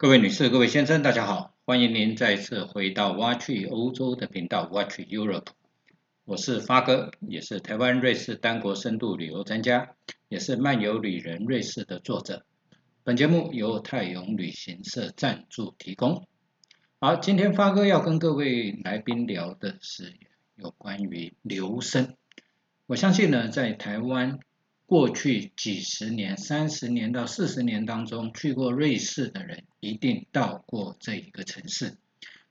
各位女士、各位先生，大家好，欢迎您再次回到挖去欧洲的频道 Watch Europe。我是发哥，也是台湾瑞士单国深度旅游专家，也是漫游旅人瑞士的作者。本节目由泰永旅行社赞助提供。好，今天发哥要跟各位来宾聊的是有关于留声。我相信呢，在台湾。过去几十年、三十年到四十年当中，去过瑞士的人一定到过这一个城市。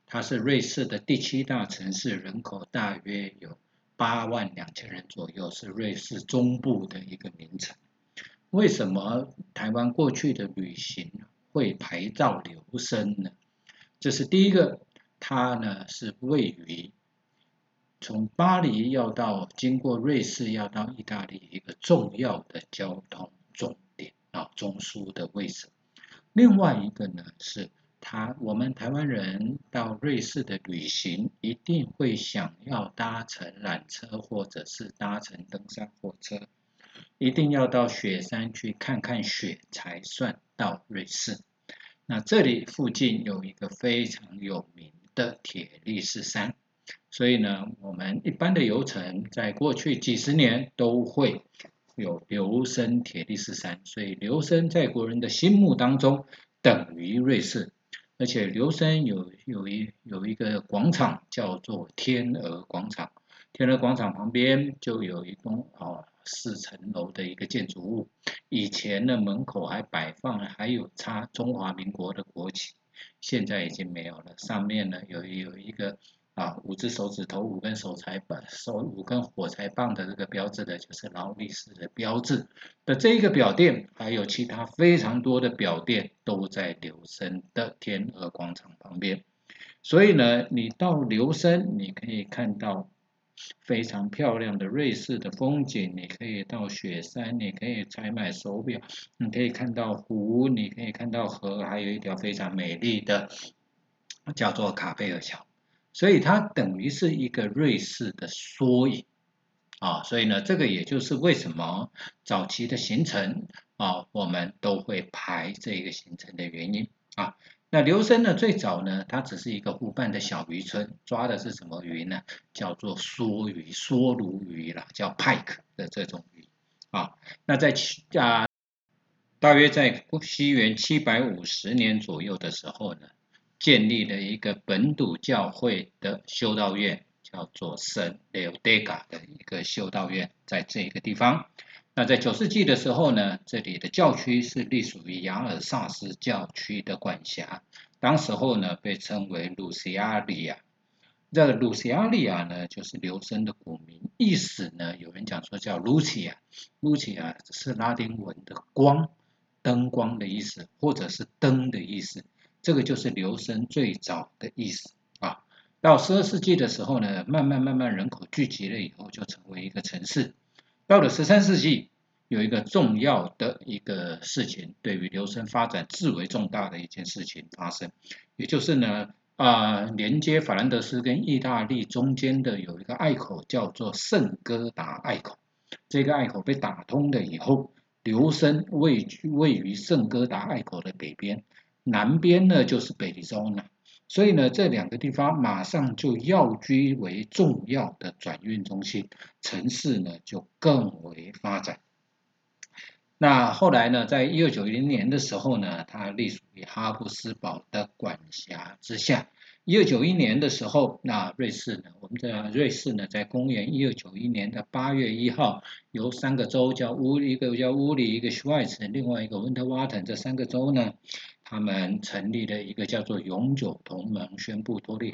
它是瑞士的第七大城市，人口大约有八万两千人左右，是瑞士中部的一个名城。为什么台湾过去的旅行会牌照留声呢？这是第一个，它呢是位于。从巴黎要到经过瑞士要到意大利一个重要的交通重点啊中枢的位置。另外一个呢是他我们台湾人到瑞士的旅行一定会想要搭乘缆车或者是搭乘登山火车，一定要到雪山去看看雪才算到瑞士。那这里附近有一个非常有名的铁力士山。所以呢，我们一般的游程在过去几十年都会有留声铁力士山，所以留声在国人的心目当中等于瑞士，而且留声有有一有一个广场叫做天鹅广场，天鹅广场旁边就有一栋啊四层楼的一个建筑物，以前呢门口还摆放了还有插中华民国的国旗，现在已经没有了，上面呢有有一个。啊，五只手指头，五根手柴棒，手五根火柴棒的这个标志的，就是劳力士的标志的这一个表店，还有其他非常多的表店都在留声的天鹅广场旁边。所以呢，你到留声，你可以看到非常漂亮的瑞士的风景，你可以到雪山，你可以采买手表，你可以看到湖，你可以看到河，还有一条非常美丽的叫做卡贝尔桥。所以它等于是一个瑞士的缩影啊，所以呢，这个也就是为什么早期的行程啊，我们都会排这个行程的原因啊。那留声呢，最早呢，它只是一个湖畔的小渔村，抓的是什么鱼呢？叫做梭鱼、梭鲈鱼啦，叫 pike 的这种鱼啊。那在啊，大约在西元七百五十年左右的时候呢。建立了一个本土教会的修道院，叫做圣刘德嘎的一个修道院，在这个地方。那在九世纪的时候呢，这里的教区是隶属于雅尔萨斯教区的管辖，当时候呢被称为鲁西亚利亚。这个鲁西亚利亚呢，就是留声的古名，意思呢，有人讲说叫 Lucia，Lucia 是拉丁文的光，灯光的意思，或者是灯的意思。这个就是留声最早的意思啊。到十二世纪的时候呢，慢慢慢慢人口聚集了以后，就成为一个城市。到了十三世纪，有一个重要的一个事情，对于留声发展至为重大的一件事情发生，也就是呢啊，连接法兰德斯跟意大利中间的有一个隘口，叫做圣哥达隘口。这个隘口被打通了以后，留声位位于圣哥达隘口的北边。南边呢就是北里州呢，所以呢这两个地方马上就要居为重要的转运中心，城市呢就更为发展。那后来呢，在一二九零年的时候呢，它隶属于哈布斯堡的管辖之下。一二九一年的时候，那瑞士呢，我们的瑞士呢，在公元一二九一年的八月一号，由三个州叫乌一个叫乌里，一个 Schweiz，另外一个温特瓦滕，这三个州呢。他们成立了一个叫做永久同盟，宣布脱离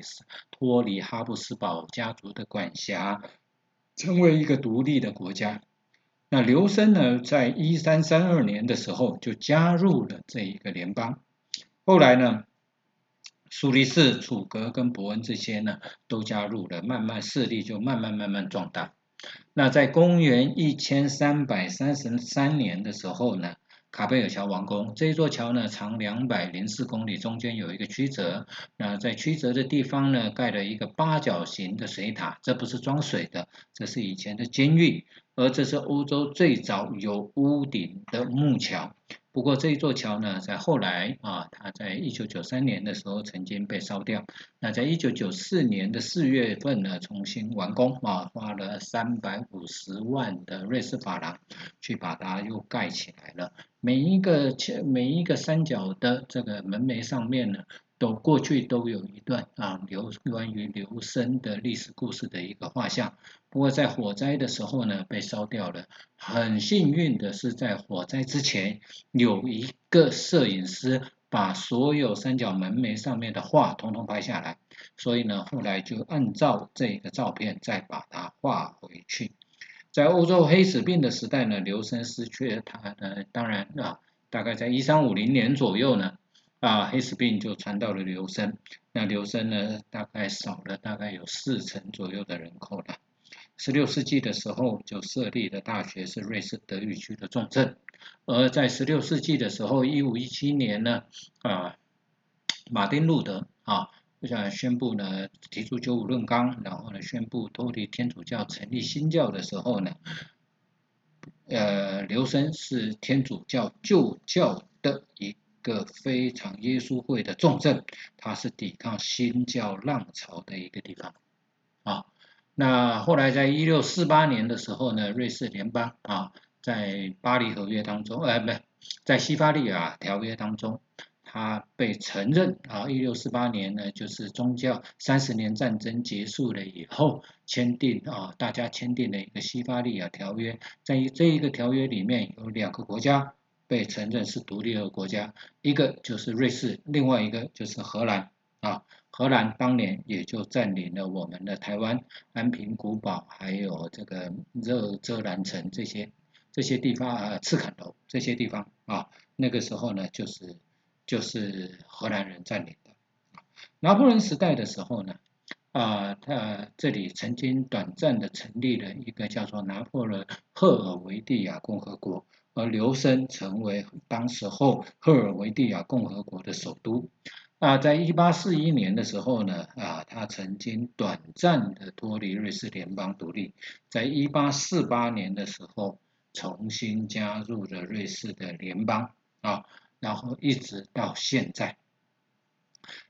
脱离哈布斯堡家族的管辖，成为一个独立的国家。那刘森呢，在一三三二年的时候就加入了这一个联邦。后来呢，苏黎世、楚格跟伯恩这些呢都加入了，慢慢势力就慢慢慢慢壮大。那在公元一千三百三十三年的时候呢。卡贝尔桥完工，这一座桥呢长两百零四公里，中间有一个曲折。那在曲折的地方呢，盖了一个八角形的水塔，这不是装水的，这是以前的监狱。而这是欧洲最早有屋顶的木桥。不过这一座桥呢，在后来啊，它在一九九三年的时候曾经被烧掉。那在一九九四年的四月份呢，重新完工啊，花了三百五十万的瑞士法郎去把它又盖起来了。每一个每一个三角的这个门楣上面呢。都过去都有一段啊刘关于刘生的历史故事的一个画像，不过在火灾的时候呢被烧掉了。很幸运的是在火灾之前有一个摄影师把所有三角门楣上面的画统统拍下来，所以呢后来就按照这个照片再把它画回去。在欧洲黑死病的时代呢，刘生失去了他呢，当然啊大概在一三五零年左右呢。啊，黑死病就传到了留声，那留声呢，大概少了大概有四成左右的人口了。十六世纪的时候就设立的大学是瑞士德语区的重镇，而在十六世纪的时候，一五一七年呢，啊，马丁路德啊，就想宣布呢，提出九五论纲，然后呢，宣布脱离天主教成立新教的时候呢，呃，留声是天主教旧教的一。个非常耶稣会的重镇，它是抵抗新教浪潮的一个地方。那后来在一六四八年的时候呢，瑞士联邦啊，在巴黎合约当中，呃，不，在西法利亚条约当中，它被承认啊。一六四八年呢，就是宗教三十年战争结束了以后，签订啊，大家签订的一个西法利亚条约。在这一个条约里面有两个国家。被承认是独立的国家，一个就是瑞士，另外一个就是荷兰啊。荷兰当年也就占领了我们的台湾、安平古堡，还有这个热遮兰城这些这些地方啊，赤坎楼这些地方啊。那个时候呢，就是就是荷兰人占领的。拿破仑时代的时候呢，啊，他这里曾经短暂的成立了一个叫做拿破仑赫尔维蒂亚共和国。而留声成为当时候赫尔维蒂亚共和国的首都。啊，在一八四一年的时候呢，啊，他曾经短暂的脱离瑞士联邦独立。在一八四八年的时候，重新加入了瑞士的联邦啊，然后一直到现在。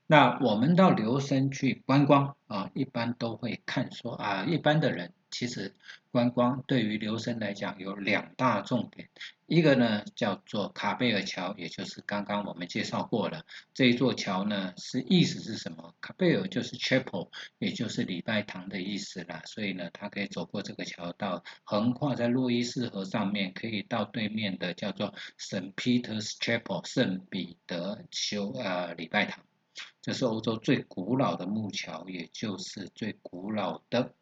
那我们到留声去观光啊，一般都会看说啊，一般的人。其实观光对于留声来讲有两大重点，一个呢叫做卡贝尔桥，也就是刚刚我们介绍过了这一座桥呢，是意思是什么？卡贝尔就是 chapel，也就是礼拜堂的意思啦。所以呢，它可以走过这个桥到，横跨在洛伊斯河上面，可以到对面的叫做圣 Peter's Chapel，圣彼得修呃礼拜堂。这是欧洲最古老的木桥，也就是最古老的。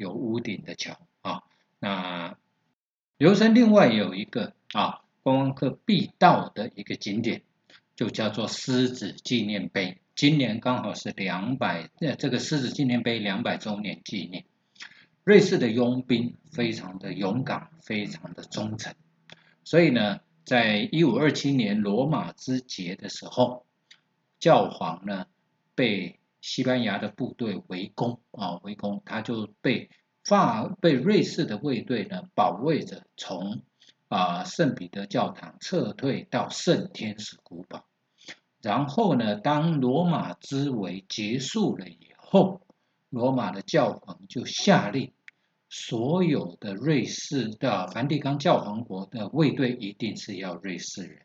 有屋顶的桥啊，那留声另外有一个啊观光客必到的一个景点，就叫做狮子纪念碑。今年刚好是两百，呃，这个狮子纪念碑两百周年纪念。瑞士的佣兵非常的勇敢，非常的忠诚，所以呢，在一五二七年罗马之劫的时候，教皇呢被。西班牙的部队围攻啊，围攻，他就被法被瑞士的卫队呢保卫着，从啊圣彼得教堂撤退到圣天使古堡。然后呢，当罗马之围结束了以后，罗马的教皇就下令，所有的瑞士的梵蒂冈教皇国的卫队一定是要瑞士人，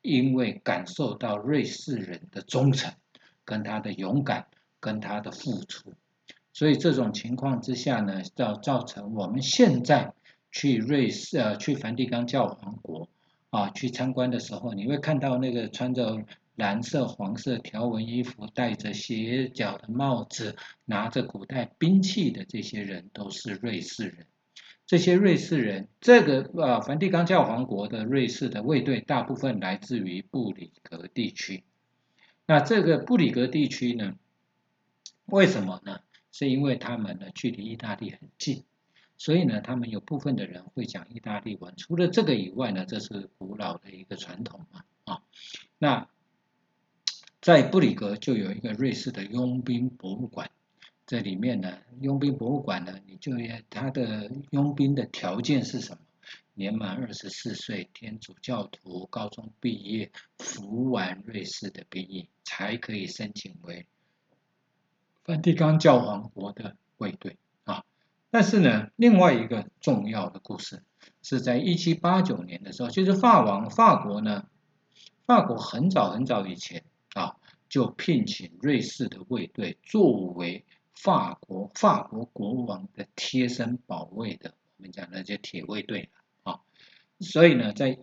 因为感受到瑞士人的忠诚跟他的勇敢。跟他的付出，所以这种情况之下呢，造造成我们现在去瑞士呃去梵蒂冈教皇国啊去参观的时候，你会看到那个穿着蓝色黄色条纹衣服、戴着斜角的帽子、拿着古代兵器的这些人都是瑞士人。这些瑞士人，这个呃梵蒂冈教皇国的瑞士的卫队大部分来自于布里格地区。那这个布里格地区呢？为什么呢？是因为他们呢距离意大利很近，所以呢他们有部分的人会讲意大利文。除了这个以外呢，这是古老的一个传统嘛啊。那在布里格就有一个瑞士的佣兵博物馆，这里面呢佣兵博物馆呢，你就它的佣兵的条件是什么？年满二十四岁，天主教徒，高中毕业，服完瑞士的兵役，才可以申请为梵蒂冈教皇国的卫队啊。但是呢，另外一个重要的故事是在一七八九年的时候，就是法王法国呢，法国很早很早以前啊，就聘请瑞士的卫队作为法国法国国王的贴身保卫的，我们讲的就铁卫队啊。所以呢，在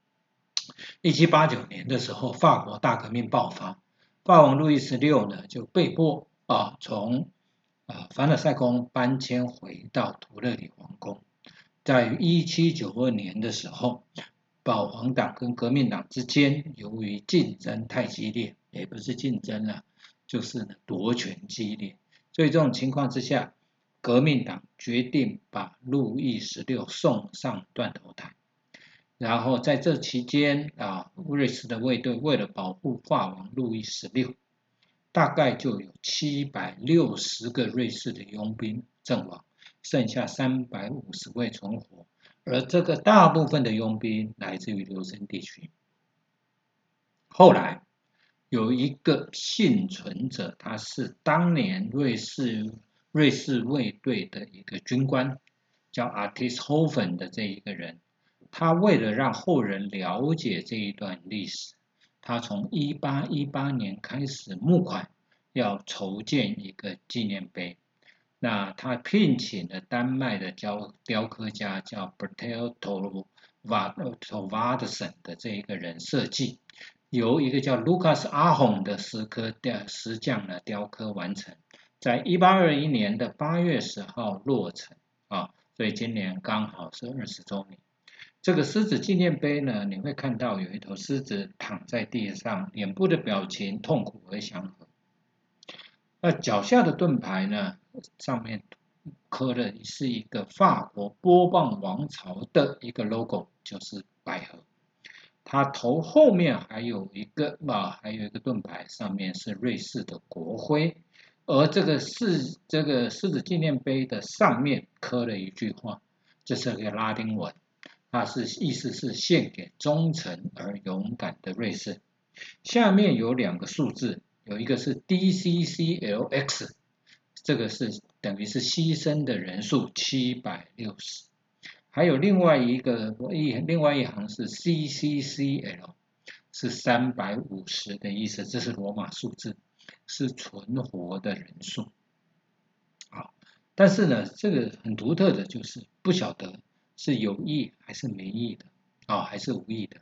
一七八九年的时候，法国大革命爆发，法王路易十六呢就被迫啊从啊凡尔赛宫搬迁回到图勒里皇宫。在一七九二年的时候，保皇党跟革命党之间由于竞争太激烈，也不是竞争了，就是夺权激烈，所以这种情况之下。革命党决定把路易十六送上断头台，然后在这期间啊，瑞士的卫队为了保护法王路易十六，大概就有七百六十个瑞士的佣兵阵亡，剩下三百五十位存活，而这个大部分的佣兵来自于留森地区。后来有一个幸存者，他是当年瑞士。瑞士卫队的一个军官叫 Artis Hoven 的这一个人，他为了让后人了解这一段历史，他从1818年开始募款，要筹建一个纪念碑。那他聘请了丹麦的雕雕刻家叫 Bertel Tovardsen 的这一个人设计，由一个叫 Lucas Ahon 的石刻雕石匠呢雕刻完成。在一八二一年的八月十号落成啊，所以今年刚好是二十周年。这个狮子纪念碑呢，你会看到有一头狮子躺在地上，脸部的表情痛苦而祥和。那脚下的盾牌呢，上面刻的是一个法国波旁王朝的一个 logo，就是百合。它头后面还有一个啊，还有一个盾牌，上面是瑞士的国徽。而这个狮这个狮子纪念碑的上面刻了一句话，这是个拉丁文，它是意思是献给忠诚而勇敢的瑞士。下面有两个数字，有一个是 DCCLX，这个是等于是牺牲的人数七百六十，还有另外一个一另外一行是 CCCL，是三百五十的意思，这是罗马数字。是存活的人数，啊，但是呢，这个很独特的就是不晓得是有意还是没意的，啊，还是无意的。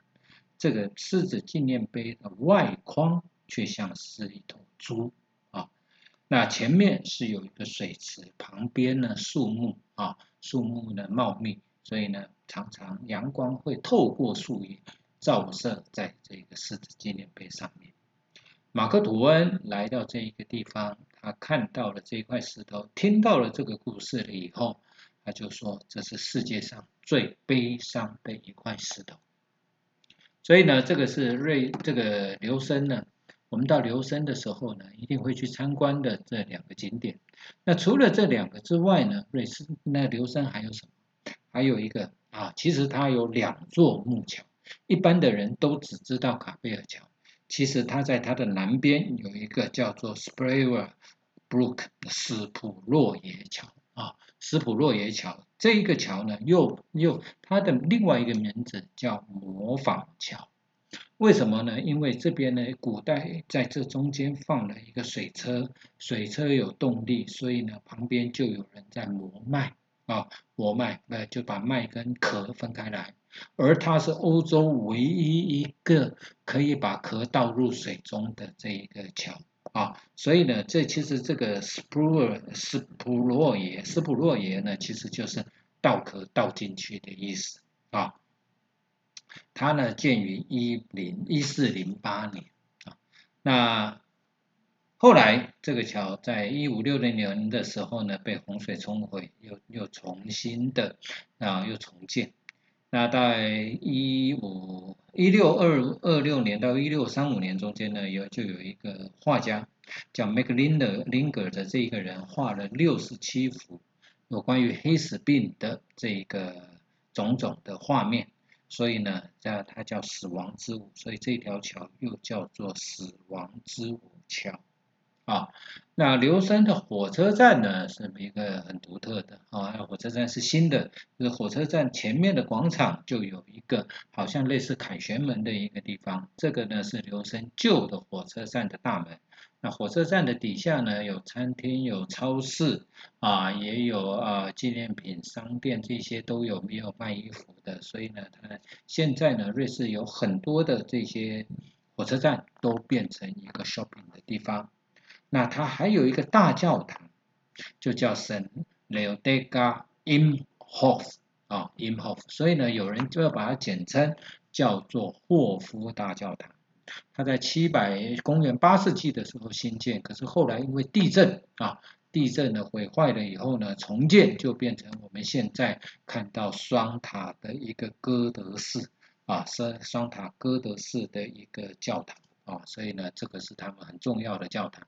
这个狮子纪念碑的外框却像是一头猪，啊，那前面是有一个水池，旁边呢树木，啊，树木呢茂密，所以呢常常阳光会透过树叶照射在这个狮子纪念碑上面。马克吐温来到这一个地方，他看到了这块石头，听到了这个故事了以后，他就说这是世界上最悲伤的一块石头。所以呢，这个是瑞这个留声呢，我们到留声的时候呢，一定会去参观的这两个景点。那除了这两个之外呢，瑞士那留声还有什么？还有一个啊，其实它有两座木桥，一般的人都只知道卡贝尔桥。其实它在它的南边有一个叫做 Sprayer Brook 斯普洛耶桥啊，斯普洛耶桥这一个桥呢，又又它的另外一个名字叫模仿桥。为什么呢？因为这边呢，古代在这中间放了一个水车，水车有动力，所以呢，旁边就有人在磨麦啊，磨麦，呃，就把麦跟壳分开来。而它是欧洲唯一一个可以把壳倒入水中的这一个桥啊，所以呢，这其实这个斯普洛斯普洛耶斯普洛耶呢，其实就是倒壳倒进去的意思啊。它呢建于一零一四零八年啊，那后来这个桥在一五六零年的时候呢，被洪水冲毁，又又重新的啊又重建。那在一五一六二二六年到一六三五年中间呢，有就有一个画家叫 Maclinder Linger 的这一个人画了六十七幅有关于黑死病的这个种种的画面，所以呢，叫它叫死亡之舞，所以这条桥又叫做死亡之舞桥。啊，那留森的火车站呢，是一个很独特的啊，火车站是新的，就是火车站前面的广场就有一个好像类似凯旋门的一个地方，这个呢是留声旧的火车站的大门。那火车站的底下呢，有餐厅、有超市啊，也有啊纪念品商店，这些都有没有卖衣服的，所以呢，它现在呢，瑞士有很多的这些火车站都变成一个 shopping 的地方。那它还有一个大教堂，就叫圣 Leodega Imhof 啊，Imhof，所以呢，有人就要把它简称叫做霍夫大教堂。它在七百公元八世纪的时候新建，可是后来因为地震啊，地震呢毁坏了以后呢，重建就变成我们现在看到双塔的一个哥德式啊，双双塔哥德式的一个教堂啊，所以呢，这个是他们很重要的教堂。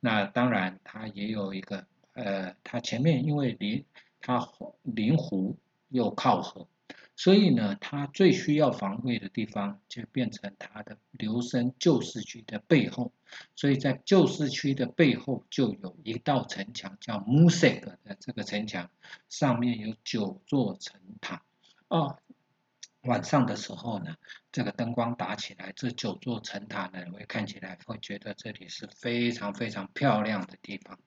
那当然，它也有一个，呃，它前面因为临它临湖又靠河，所以呢，它最需要防卫的地方就变成它的留声旧市区的背后，所以在旧市区的背后就有一道城墙，叫 Musek 的这个城墙，上面有九座城塔，啊。晚上的时候呢，这个灯光打起来，这九座城塔呢，会看起来会觉得这里是非常非常漂亮的地方。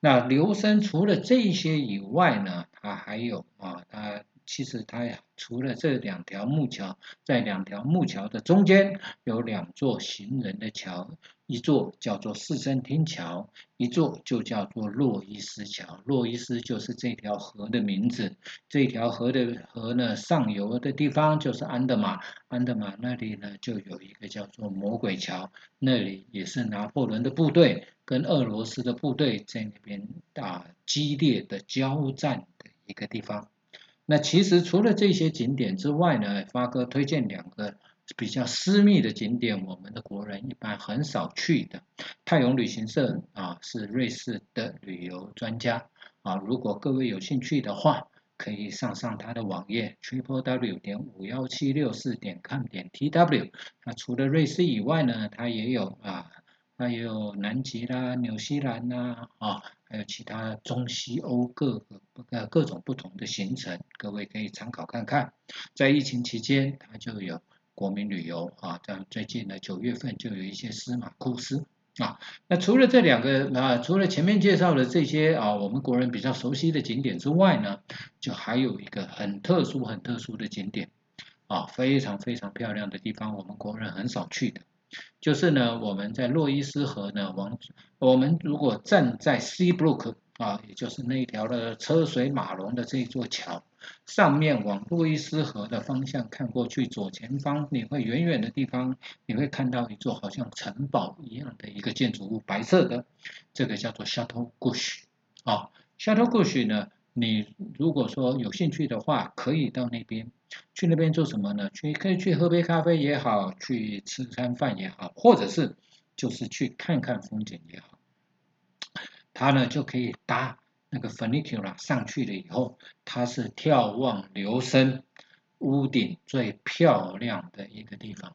那留声除了这些以外呢，它还有啊，它。其实它呀除了这两条木桥，在两条木桥的中间有两座行人的桥，一座叫做四声天桥，一座就叫做洛伊斯桥。洛伊斯就是这条河的名字。这条河的河呢，上游的地方就是安德玛，安德玛那里呢就有一个叫做魔鬼桥，那里也是拿破仑的部队跟俄罗斯的部队在那边打激烈的交战的一个地方。那其实除了这些景点之外呢，发哥推荐两个比较私密的景点，我们的国人一般很少去的。泰永旅行社啊是瑞士的旅游专家啊，如果各位有兴趣的话，可以上上他的网页 triple w 点五幺七六四点 com 点 tw。那除了瑞士以外呢，他也有啊。还有南极啦、纽西兰呐，啊，还有其他中西欧各个呃各种不同的行程，各位可以参考看看。在疫情期间，它就有国民旅游啊，像最近呢九月份就有一些司马库斯啊。那除了这两个啊，除了前面介绍的这些啊，我们国人比较熟悉的景点之外呢，就还有一个很特殊、很特殊的景点啊，非常非常漂亮的地方，我们国人很少去的。就是呢，我们在洛伊斯河呢，往我们如果站在 C Block 啊，也就是那条的车水马龙的这一座桥上面，往洛伊斯河的方向看过去，左前方你会远远的地方，你会看到一座好像城堡一样的一个建筑物，白色的，这个叫做 Chateau Gauche 啊，Chateau Gauche 呢。你如果说有兴趣的话，可以到那边去那边做什么呢？去可以去喝杯咖啡也好，去吃餐饭也好，或者是就是去看看风景也好。他呢就可以搭那个 funicular 上去了以后，它是眺望留声屋顶最漂亮的一个地方。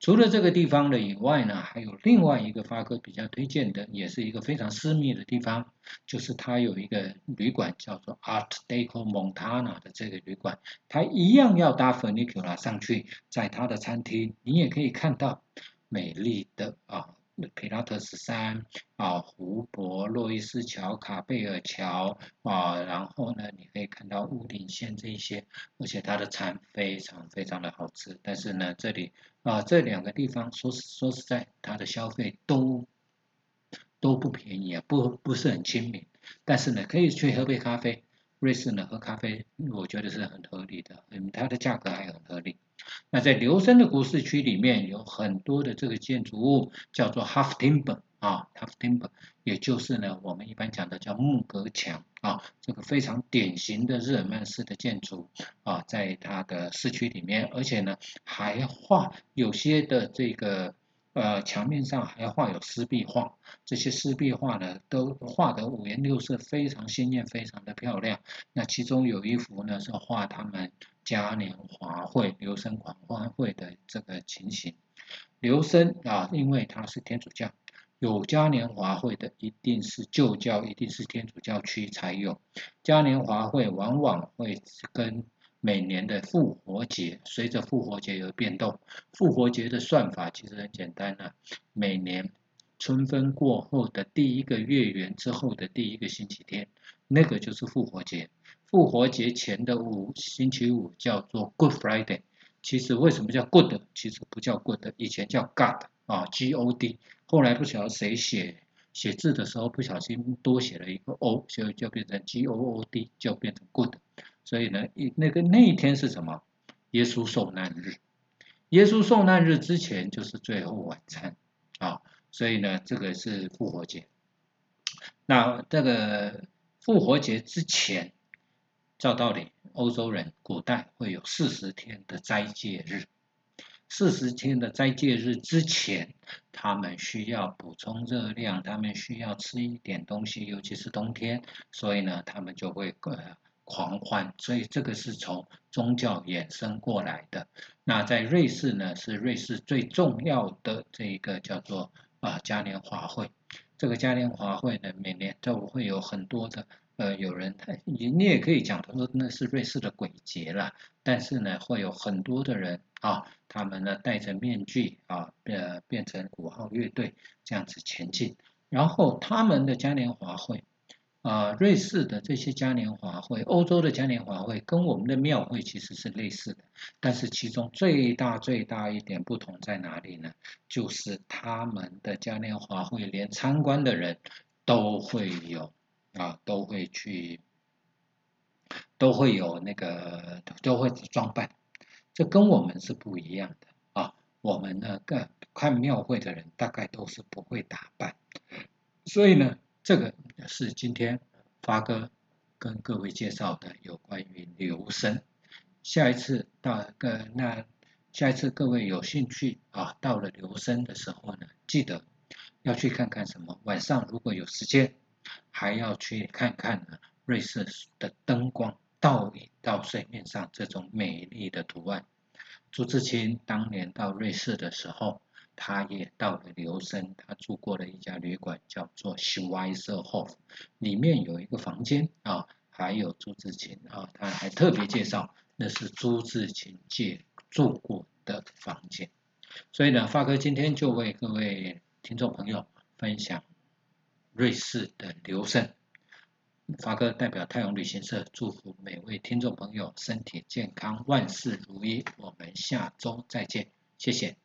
除了这个地方的以外呢，还有另外一个发哥比较推荐的，也是一个非常私密的地方，就是它有一个旅馆叫做 Art Deco Montana 的这个旅馆，它一样要搭 funicular 上去，在它的餐厅，你也可以看到美丽的啊。皮拉特斯山啊，湖泊、洛伊斯桥、卡贝尔桥啊，然后呢，你可以看到屋顶线这一些，而且它的餐非常非常的好吃。但是呢，这里啊这两个地方说说实在，它的消费都都不便宜啊，不不是很亲民。但是呢，可以去喝杯咖啡。瑞士呢，喝咖啡我觉得是很合理的，嗯，它的价格还很合理。那在留声的古市区里面有很多的这个建筑物，叫做 Half Timber 啊，Half Timber，也就是呢我们一般讲的叫木格墙啊，这个非常典型的日耳曼式的建筑啊，在它的市区里面，而且呢还画有些的这个呃墙面上还画有湿壁画，这些湿壁画呢都画得五颜六色，非常鲜艳，非常的漂亮。那其中有一幅呢是画他们嘉年华会、留声狂欢会的这个情形。留声啊，因为他是天主教。有嘉年华会的一定是旧教，一定是天主教区才有。嘉年华会往往会跟每年的复活节，随着复活节而变动。复活节的算法其实很简单啊，每年春分过后的第一个月圆之后的第一个星期天，那个就是复活节。复活节前的五星期五叫做 Good Friday。其实为什么叫 Good？其实不叫 Good，以前叫 God 啊，G O D。后来不晓得谁写写字的时候不小心多写了一个 O，所以就变成 G O O D，就变成 Good。所以呢，一那个那一天是什么？耶稣受难日。耶稣受难日之前就是最后晚餐啊，所以呢，这个是复活节。那这个复活节之前，照道理，欧洲人古代会有四十天的斋戒日。四十天的斋戒日之前，他们需要补充热量，他们需要吃一点东西，尤其是冬天，所以呢，他们就会呃狂欢。所以这个是从宗教衍生过来的。那在瑞士呢，是瑞士最重要的这一个叫做啊嘉年华会。这个嘉年华会呢，每年都会有很多的。呃，有人他你你也可以讲，他说那是瑞士的鬼节啦，但是呢，会有很多的人啊，他们呢戴着面具啊，变变成鼓号乐队这样子前进，然后他们的嘉年华会啊，瑞士的这些嘉年华会，欧洲的嘉年华会跟我们的庙会其实是类似的，但是其中最大最大一点不同在哪里呢？就是他们的嘉年华会连参观的人都会有。啊，都会去，都会有那个，都会装扮，这跟我们是不一样的啊。我们呢，看看庙会的人大概都是不会打扮，所以呢，这个是今天发哥跟各位介绍的有关于留声。下一次到个那，下一次各位有兴趣啊，到了留声的时候呢，记得要去看看什么。晚上如果有时间。还要去看看呢，瑞士的灯光倒影到水面上这种美丽的图案。朱自清当年到瑞士的时候，他也到了留声，他住过的一家旅馆叫做 Schweizerhof，里面有一个房间啊，还有朱自清啊，他还特别介绍那是朱自清借住过的房间。所以呢，发哥今天就为各位听众朋友分享。瑞士的留声，发哥代表太阳旅行社祝福每位听众朋友身体健康，万事如意。我们下周再见，谢谢。